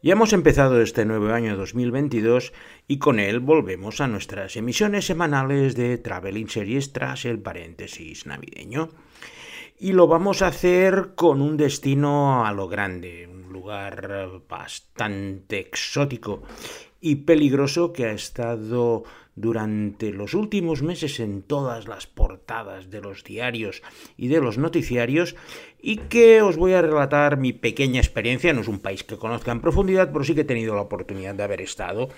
Ya hemos empezado este nuevo año 2022 y con él volvemos a nuestras emisiones semanales de Traveling Series tras el paréntesis navideño. Y lo vamos a hacer con un destino a lo grande, un lugar bastante exótico y peligroso que ha estado durante los últimos meses en todas las portadas de los diarios y de los noticiarios y que os voy a relatar mi pequeña experiencia. No es un país que conozca en profundidad, pero sí que he tenido la oportunidad de haber estado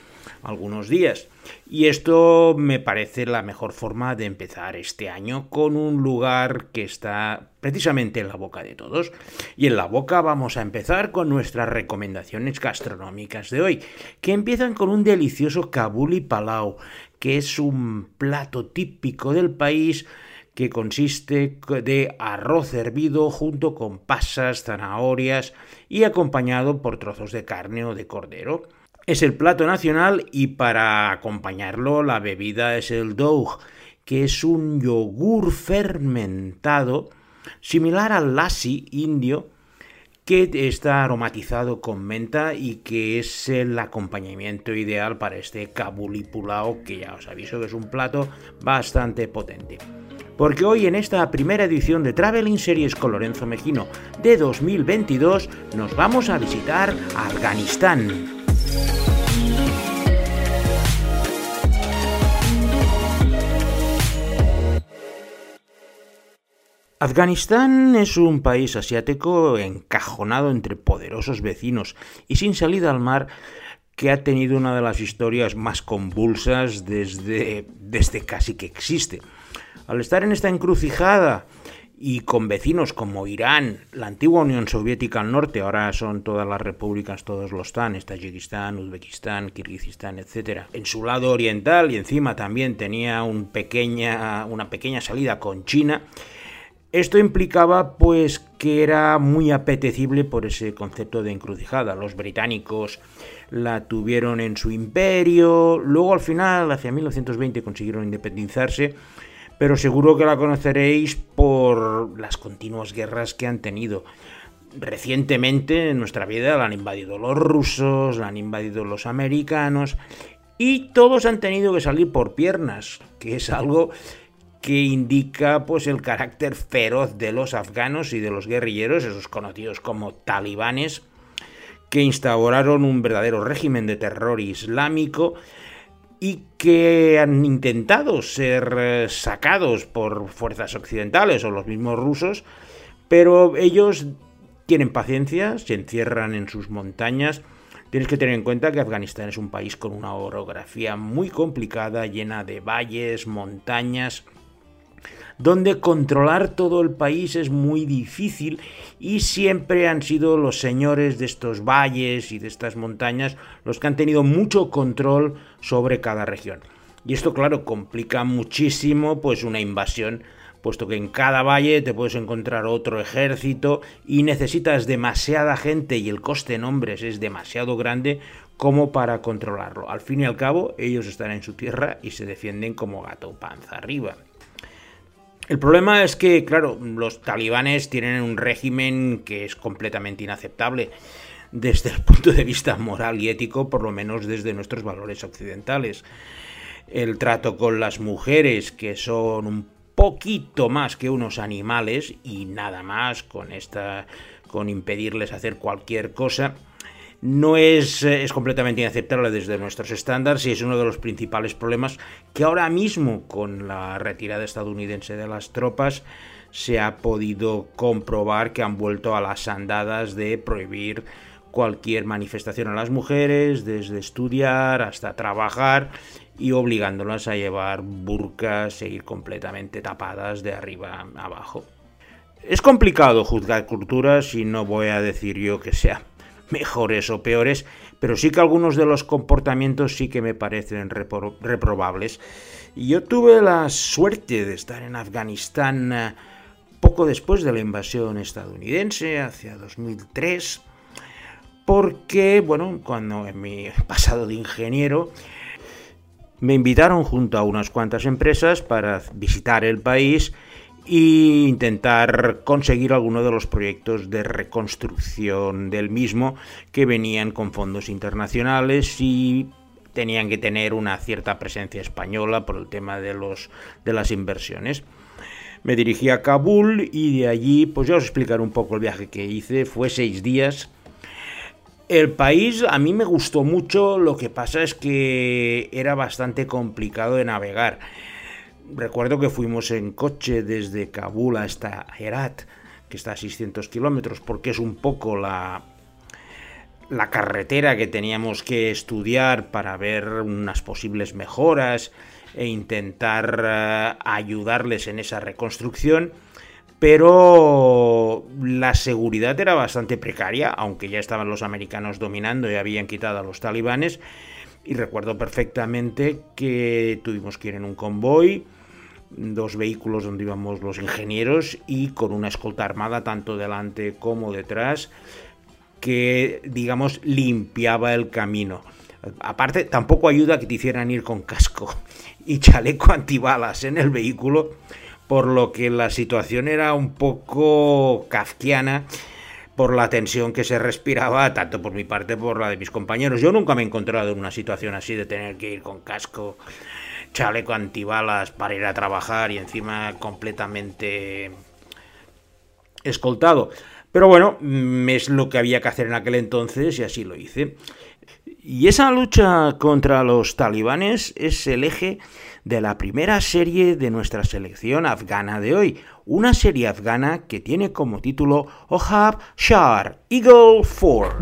algunos días. Y esto me parece la mejor forma de empezar este año con un lugar que está precisamente en la boca de todos. Y en la boca vamos a empezar con nuestras recomendaciones gastronómicas de hoy, que empiezan con un delicioso kabuli palau, que es un plato típico del país que consiste de arroz hervido junto con pasas, zanahorias y acompañado por trozos de carne o de cordero. Es el plato nacional y para acompañarlo la bebida es el dough, que es un yogur fermentado similar al lassi indio que está aromatizado con menta y que es el acompañamiento ideal para este kabuli pulao que ya os aviso que es un plato bastante potente porque hoy en esta primera edición de Traveling Series con Lorenzo Mejino de 2022 nos vamos a visitar Afganistán. Afganistán es un país asiático encajonado entre poderosos vecinos y sin salida al mar que ha tenido una de las historias más convulsas desde, desde casi que existe. Al estar en esta encrucijada y con vecinos como Irán, la antigua Unión Soviética al norte, ahora son todas las repúblicas, todos los TAN, Tayikistán, Uzbekistán, Kirguistán, etc. En su lado oriental y encima también tenía una pequeña salida con China. Esto implicaba pues que era muy apetecible por ese concepto de encrucijada. Los británicos la tuvieron en su imperio, luego al final, hacia 1920, consiguieron independizarse pero seguro que la conoceréis por las continuas guerras que han tenido. Recientemente en nuestra vida la han invadido los rusos, la han invadido los americanos y todos han tenido que salir por piernas, que es algo que indica pues el carácter feroz de los afganos y de los guerrilleros, esos conocidos como talibanes, que instauraron un verdadero régimen de terror islámico y que han intentado ser eh, sacados por fuerzas occidentales o los mismos rusos, pero ellos tienen paciencia, se encierran en sus montañas. Tienes que tener en cuenta que Afganistán es un país con una orografía muy complicada, llena de valles, montañas, donde controlar todo el país es muy difícil y siempre han sido los señores de estos valles y de estas montañas los que han tenido mucho control sobre cada región. Y esto, claro, complica muchísimo pues una invasión, puesto que en cada valle te puedes encontrar otro ejército y necesitas demasiada gente y el coste en hombres es demasiado grande como para controlarlo. Al fin y al cabo, ellos están en su tierra y se defienden como gato panza arriba. El problema es que, claro, los talibanes tienen un régimen que es completamente inaceptable desde el punto de vista moral y ético, por lo menos desde nuestros valores occidentales. El trato con las mujeres, que son un poquito más que unos animales y nada más con esta con impedirles hacer cualquier cosa no es, eh, es completamente inaceptable desde nuestros estándares y es uno de los principales problemas que ahora mismo con la retirada estadounidense de las tropas se ha podido comprobar que han vuelto a las andadas de prohibir cualquier manifestación a las mujeres, desde estudiar hasta trabajar y obligándolas a llevar burkas e ir completamente tapadas de arriba abajo. Es complicado juzgar culturas y no voy a decir yo que sea mejores o peores, pero sí que algunos de los comportamientos sí que me parecen reprobables. Y yo tuve la suerte de estar en Afganistán eh, poco después de la invasión estadounidense, hacia 2003, porque, bueno, cuando en mi pasado de ingeniero, me invitaron junto a unas cuantas empresas para visitar el país e intentar conseguir alguno de los proyectos de reconstrucción del mismo que venían con fondos internacionales y tenían que tener una cierta presencia española por el tema de, los, de las inversiones. Me dirigí a Kabul y de allí, pues ya os explicaré un poco el viaje que hice. Fue seis días. El país a mí me gustó mucho, lo que pasa es que era bastante complicado de navegar. Recuerdo que fuimos en coche desde Kabul hasta Herat, que está a 600 kilómetros, porque es un poco la, la carretera que teníamos que estudiar para ver unas posibles mejoras e intentar eh, ayudarles en esa reconstrucción, pero la seguridad era bastante precaria, aunque ya estaban los americanos dominando y habían quitado a los talibanes. Y recuerdo perfectamente que tuvimos que ir en un convoy, dos vehículos donde íbamos los ingenieros y con una escolta armada tanto delante como detrás que, digamos, limpiaba el camino. Aparte, tampoco ayuda que te hicieran ir con casco y chaleco antibalas en el vehículo, por lo que la situación era un poco kafkiana por la tensión que se respiraba, tanto por mi parte como por la de mis compañeros. Yo nunca me he encontrado en una situación así de tener que ir con casco, chaleco antibalas para ir a trabajar y encima completamente escoltado. Pero bueno, mm, es lo que había que hacer en aquel entonces y así lo hice. Y esa lucha contra los talibanes es el eje de la primera serie de nuestra selección afgana de hoy, una serie afgana que tiene como título Ohab Shar Eagle 4.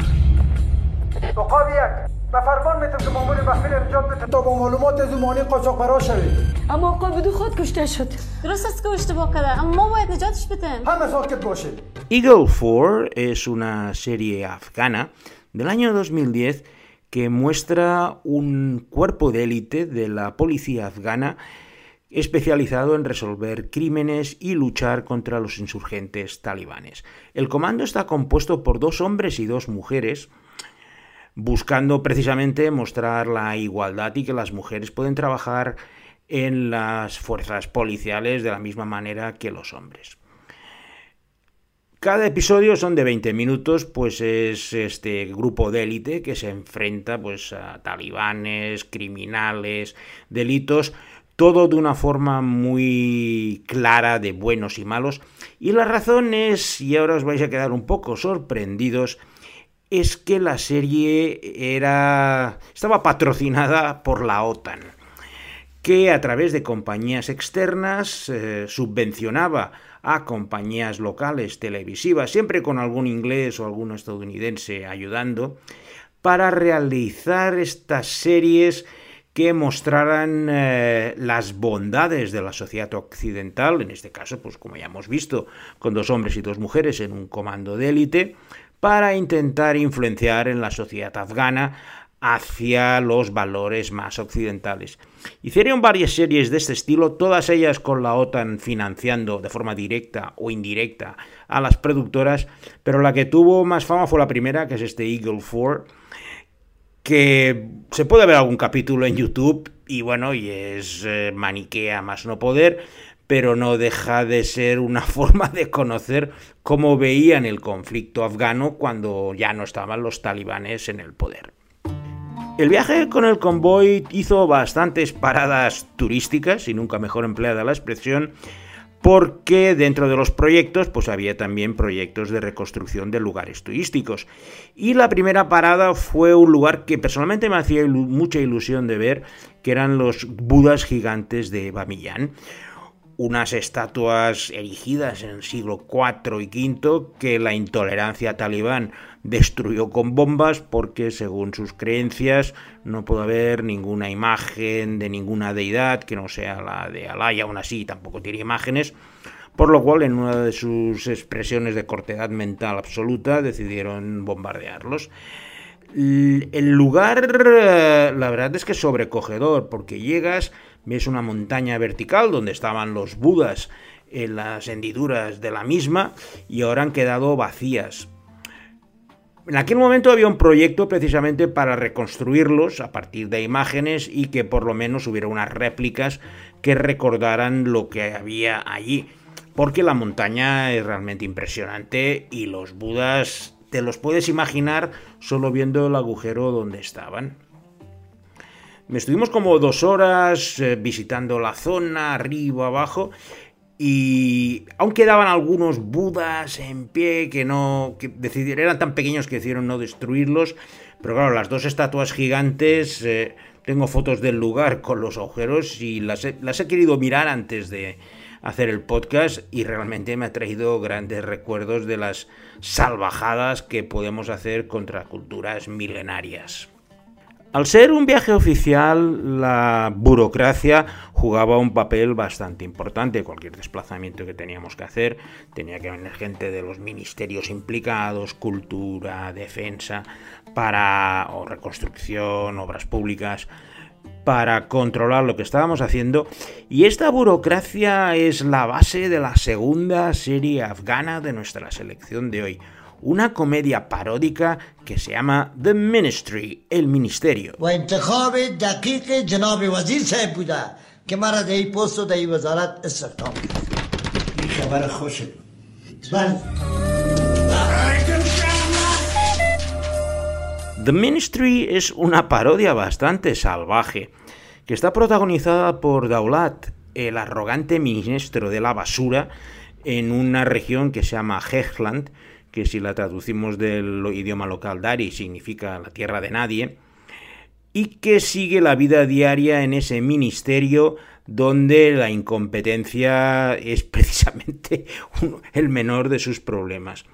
Eagle 4 es una serie afgana del año 2010 que muestra un cuerpo de élite de la policía afgana especializado en resolver crímenes y luchar contra los insurgentes talibanes. El comando está compuesto por dos hombres y dos mujeres, buscando precisamente mostrar la igualdad y que las mujeres pueden trabajar en las fuerzas policiales de la misma manera que los hombres. Cada episodio son de 20 minutos, pues es este grupo de élite que se enfrenta pues a talibanes, criminales, delitos, todo de una forma muy clara de buenos y malos. Y la razón es, y ahora os vais a quedar un poco sorprendidos, es que la serie era estaba patrocinada por la OTAN, que a través de compañías externas eh, subvencionaba a compañías locales televisivas, siempre con algún inglés o algún estadounidense ayudando, para realizar estas series que mostraran eh, las bondades de la sociedad occidental, en este caso, pues como ya hemos visto, con dos hombres y dos mujeres en un comando de élite, para intentar influenciar en la sociedad afgana hacia los valores más occidentales. Hicieron varias series de este estilo, todas ellas con la OTAN financiando de forma directa o indirecta a las productoras, pero la que tuvo más fama fue la primera, que es este Eagle 4, que se puede ver algún capítulo en YouTube y bueno, y es eh, maniquea más no poder, pero no deja de ser una forma de conocer cómo veían el conflicto afgano cuando ya no estaban los talibanes en el poder. El viaje con el convoy hizo bastantes paradas turísticas, y nunca mejor empleada la expresión, porque dentro de los proyectos pues había también proyectos de reconstrucción de lugares turísticos. Y la primera parada fue un lugar que personalmente me hacía mucha ilusión de ver, que eran los Budas gigantes de Bamiyan unas estatuas erigidas en el siglo IV y V que la intolerancia talibán destruyó con bombas porque según sus creencias no puede haber ninguna imagen de ninguna deidad que no sea la de Alá y aún así tampoco tiene imágenes, por lo cual en una de sus expresiones de cortedad mental absoluta decidieron bombardearlos. El lugar, la verdad es que es sobrecogedor, porque llegas, ves una montaña vertical donde estaban los budas en las hendiduras de la misma y ahora han quedado vacías. En aquel momento había un proyecto precisamente para reconstruirlos a partir de imágenes y que por lo menos hubiera unas réplicas que recordaran lo que había allí. porque la montaña es realmente impresionante y los budas te los puedes imaginar solo viendo el agujero donde estaban. Me estuvimos como dos horas eh, visitando la zona, arriba, abajo, y aún quedaban algunos budas en pie que no. que decidieron, eran tan pequeños que decidieron no destruirlos. Pero claro, las dos estatuas gigantes. Eh, tengo fotos del lugar con los agujeros y las las he querido mirar antes de hacer el podcast y realmente me ha traído grandes recuerdos de las salvajadas que podemos hacer contra culturas milenarias. Al ser un viaje oficial, la burocracia jugaba un papel bastante importante. Cualquier desplazamiento que teníamos que hacer tenía que venir gente de los ministerios implicados, cultura, defensa, para o reconstrucción, obras públicas, para controlar lo que estábamos haciendo. Y esta burocracia es la base de la segunda serie afgana de nuestra selección de hoy una comedia paródica que se llama The Ministry, el Ministerio. The Ministry es una parodia bastante salvaje, que está protagonizada por Daulat, el arrogante ministro de la basura, en una región que se llama Hechland, que si la traducimos del idioma local Dari significa la tierra de nadie, y que sigue la vida diaria en ese ministerio donde la incompetencia es precisamente el menor de sus problemas.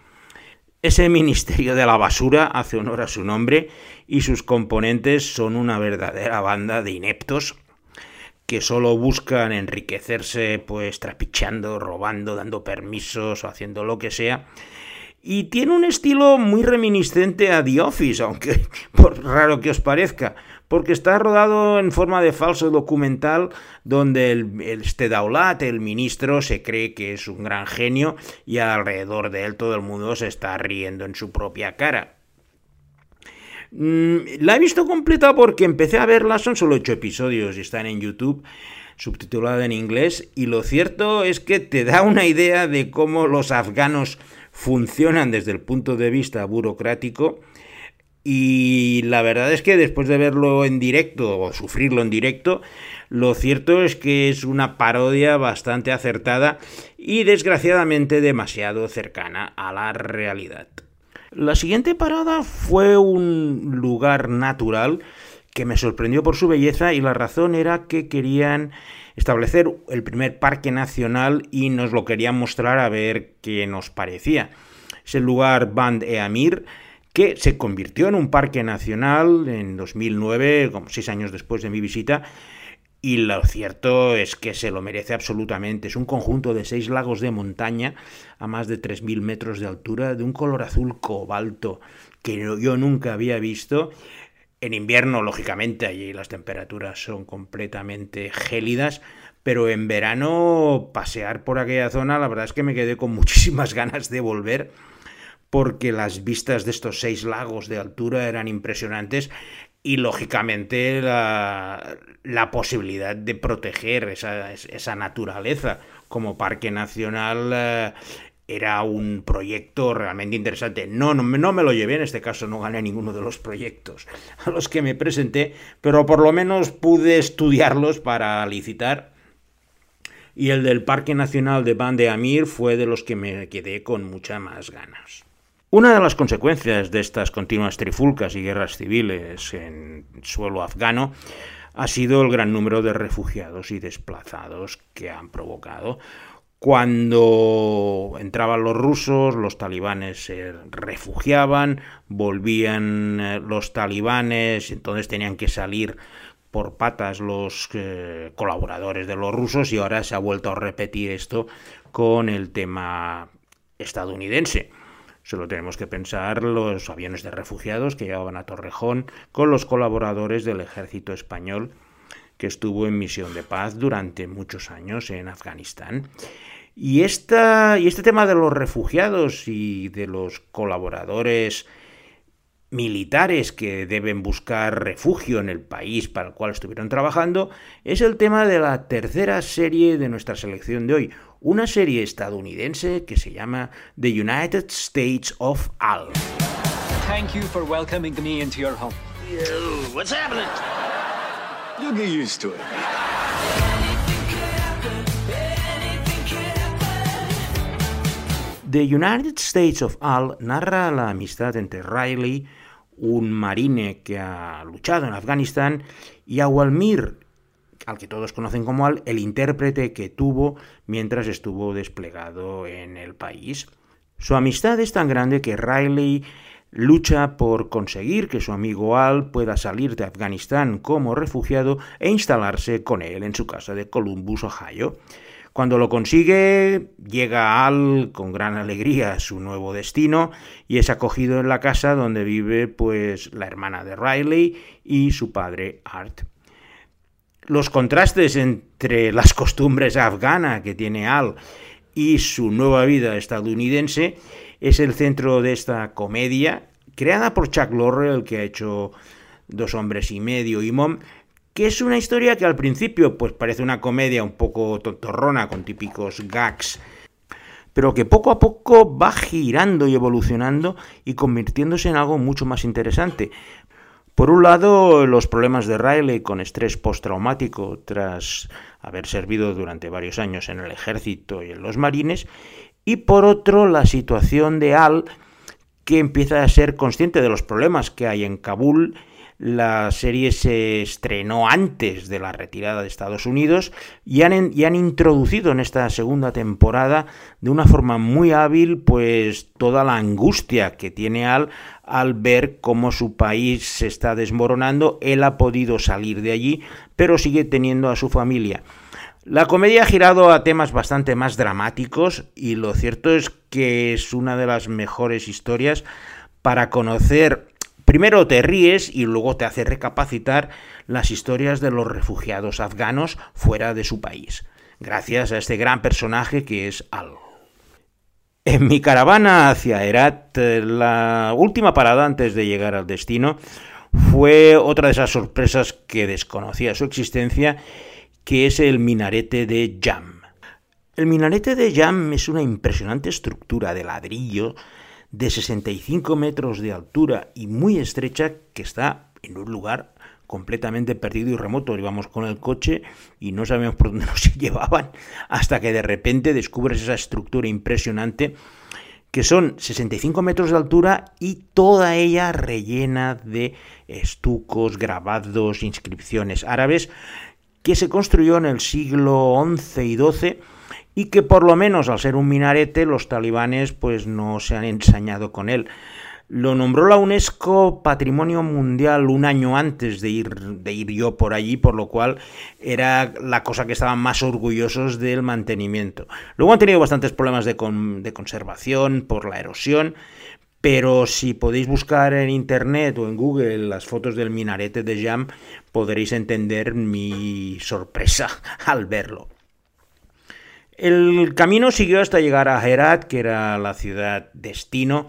Ese Ministerio de la Basura hace honor a su nombre y sus componentes son una verdadera banda de ineptos que solo buscan enriquecerse pues trapicheando, robando, dando permisos o haciendo lo que sea y tiene un estilo muy reminiscente a The Office, aunque por raro que os parezca, porque está rodado en forma de falso documental donde el, este Daulat, el ministro, se cree que es un gran genio y alrededor de él todo el mundo se está riendo en su propia cara. Mm, la he visto completa porque empecé a verla, son solo ocho episodios y están en YouTube subtitulada en inglés y lo cierto es que te da una idea de cómo los afganos funcionan desde el punto de vista burocrático y la verdad es que después de verlo en directo o sufrirlo en directo, lo cierto es que es una parodia bastante acertada y desgraciadamente demasiado cercana a la realidad. La siguiente parada fue un lugar natural que me sorprendió por su belleza y la razón era que querían establecer el primer parque nacional y nos lo querían mostrar a ver qué nos parecía. Es el lugar Band e Amir, que se convirtió en un parque nacional en 2009, como seis años después de mi visita, y lo cierto es que se lo merece absolutamente. Es un conjunto de seis lagos de montaña a más de 3.000 metros de altura, de un color azul cobalto que yo nunca había visto en invierno, lógicamente, allí las temperaturas son completamente gélidas, pero en verano pasear por aquella zona, la verdad es que me quedé con muchísimas ganas de volver porque las vistas de estos seis lagos de altura eran impresionantes y lógicamente la, posibilidad de proteger esa, esa, naturaleza. Como parque nacional eh, era un proyecto realmente interesante. No, no, no, me lo llevé, en este caso no gané ninguno de los proyectos a los que me presenté, pero por lo menos pude estudiarlos para licitar. Y el del Parque Nacional de Ban de Amir fue de los que me quedé con muchas más ganas. Una de las consecuencias de estas continuas trifulcas y guerras civiles en suelo afgano ha sido el gran número de refugiados y desplazados que han provocado cuando entraban los rusos, los talibanes se refugiaban, volvían eh, los talibanes, entonces tenían que salir por patas los eh, colaboradores de los rusos y ahora se ha vuelto a repetir esto con el tema estadounidense. Solo tenemos que pensar los aviones de refugiados que llevaban a Torrejón con los colaboradores del ejército español que estuvo en misión de paz durante muchos años en Afganistán. Y, esta, y este tema de los refugiados y de los colaboradores militares que deben buscar refugio en el país para el cual estuvieron trabajando, es el tema de la tercera serie de nuestra selección de hoy, una serie estadounidense que se llama The United States of Al. Thank you for welcoming me into your home. what's happening? You'll get used to it. The United States of Al narra la amistad entre Riley, un marine que ha luchado en Afganistán, y a Walmir, al que todos conocen como Al, el intérprete que tuvo mientras estuvo desplegado en el país. Su amistad es tan grande que Riley lucha por conseguir que su amigo Al pueda salir de Afganistán como refugiado e instalarse con él en su casa de Columbus, Ohio. Cuando lo consigue, llega Al con gran alegría a su nuevo destino y es acogido en la casa donde vive pues la hermana de Riley y su padre Art. Los contrastes entre las costumbres afganas que tiene Al y su nueva vida estadounidense es el centro de esta comedia creada por Chuck Lorre, el que ha hecho Dos hombres y medio y Mom, que es una historia que al principio pues parece una comedia un poco tontorrona con típicos gags, pero que poco a poco va girando y evolucionando y convirtiéndose en algo mucho más interesante. Por un lado, los problemas de Riley con estrés postraumático tras haber servido durante varios años en el ejército y en los marines, y por otro, la situación de Al, que empieza a ser consciente de los problemas que hay en Kabul la serie se estrenó antes de la retirada de Estados Unidos y han, introducido en esta segunda temporada de una forma muy hábil pues toda la angustia que tiene Al al ver cómo su país se está desmoronando. Él ha podido salir de allí, pero sigue teniendo a su familia. La comedia ha girado a temas bastante más dramáticos y lo cierto es que es una de las mejores historias para conocer Primero te ríes y luego te hace recapacitar las historias de los refugiados afganos fuera de su país, gracias a este gran personaje que es Al. En mi caravana hacia Herat, la última parada antes de llegar al destino fue otra de esas sorpresas que desconocía su existencia, que es el minarete de Jam. El minarete de Jam es una impresionante estructura de ladrillo de 65 metros de altura y muy estrecha que está en un lugar completamente perdido y remoto. Íbamos con el coche y no sabíamos por dónde nos llevaban hasta que de repente descubres esa estructura impresionante que son 65 metros de altura y toda ella rellena de estucos, grabados, inscripciones árabes que se construyó en el siglo XI y XII y que por lo menos al ser un minarete los talibanes pues no se han ensañado con él. Lo nombró la UNESCO Patrimonio Mundial un año antes de ir, de ir yo por allí, por lo cual era la cosa que estaban más orgullosos del mantenimiento. Luego han tenido bastantes problemas de, de conservación por la erosión, pero si podéis buscar en internet o en Google las fotos del minarete de Jam, podréis entender mi sorpresa al verlo. El camino siguió hasta llegar a Herat, que era la ciudad destino,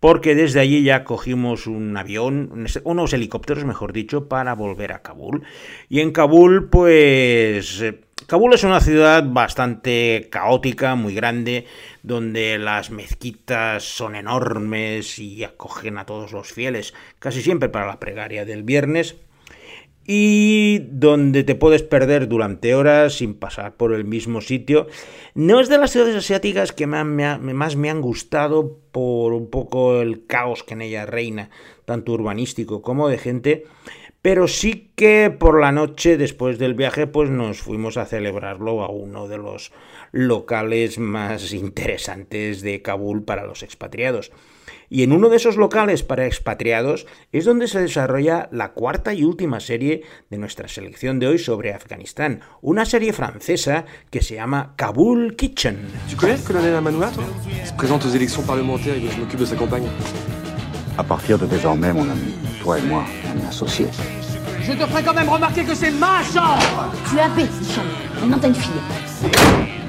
porque desde allí ya cogimos un avión, unos helicópteros, mejor dicho, para volver a Kabul. Y en Kabul, pues... Eh, Kabul es una ciudad bastante caótica, muy grande, donde las mezquitas son enormes y acogen a todos los fieles, casi siempre para la plegaria del viernes y donde te puedes perder durante horas sin pasar por el mismo sitio. No es de las ciudades asiáticas que más me han gustado por un poco el caos que en ella reina, tanto urbanístico como de gente, pero sí que por la noche después del viaje pues nos fuimos a celebrarlo a uno de los locales más interesantes de Kabul para los expatriados. Y en uno de esos locales para expatriados es donde se desarrolla la cuarta y última serie de nuestra selección de hoy sobre Afganistán, una serie francesa que se llama Kabul Kitchen. Tu connais le colonel Amanoua, toi Il se présente aux élections parlementaires et je m'occupe de sa campagne. À partir de désormais, mon ami, toi et moi, on est associés. Je te ferai quand même remarquer que c'est ma chambre Tu es chambre. Maintenant, t'as une fille.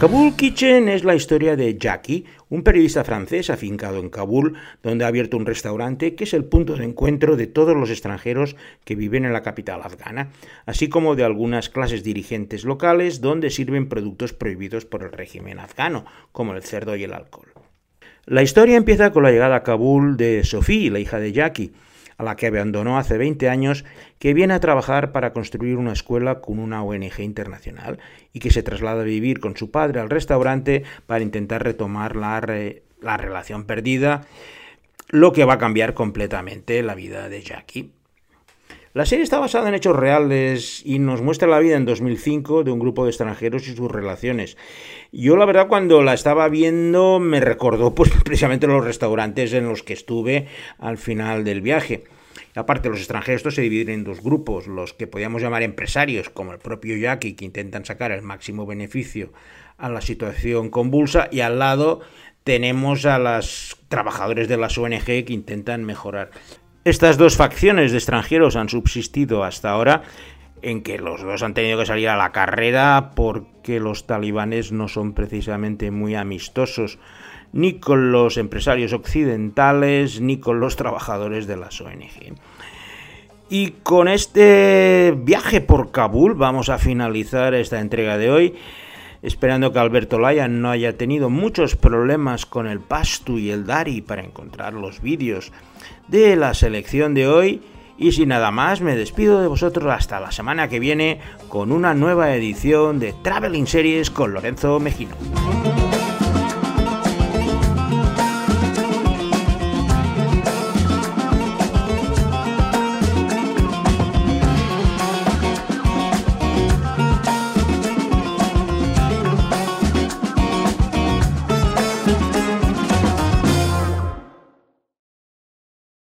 Kabul Kitchen es la historia de Jackie, un periodista francés afincado en Kabul, donde ha abierto un restaurante que es el punto de encuentro de todos los extranjeros que viven en la capital afgana, así como de algunas clases dirigentes locales donde sirven productos prohibidos por el régimen afgano, como el cerdo y el alcohol. La historia empieza con la llegada a Kabul de Sophie, la hija de Jackie, a la que abandonó hace 20 años, que viene a trabajar para construir una escuela con una ONG internacional y que se traslada a vivir con su padre al restaurante para intentar retomar la, la relación perdida, lo que va a cambiar completamente la vida de Jackie. La serie está basada en hechos reales y nos muestra la vida en 2005 de un grupo de extranjeros y sus relaciones. Yo la verdad cuando la estaba viendo me recordó pues precisamente los restaurantes en los que estuve al final del viaje. Aparte, los extranjeros se dividen en dos grupos, los que podríamos llamar empresarios, como el propio Jackie, que intentan sacar el máximo beneficio a la situación convulsa, y al lado tenemos a los trabajadores de las ONG que intentan mejorar estas dos facciones de extranjeros han subsistido hasta ahora en que los dos han tenido que salir a la carrera porque los talibanes no son precisamente muy amistosos ni con los empresarios occidentales ni con los trabajadores de las ONG. Y con este viaje por Kabul vamos a finalizar esta entrega de hoy, esperando que Alberto Laya no haya tenido muchos problemas con el Pastu y el Dari para encontrar los vídeos de la selección de hoy. Y sin nada más, me despido de vosotros hasta la semana que viene con una nueva edición de Traveling Series con Lorenzo Mejino.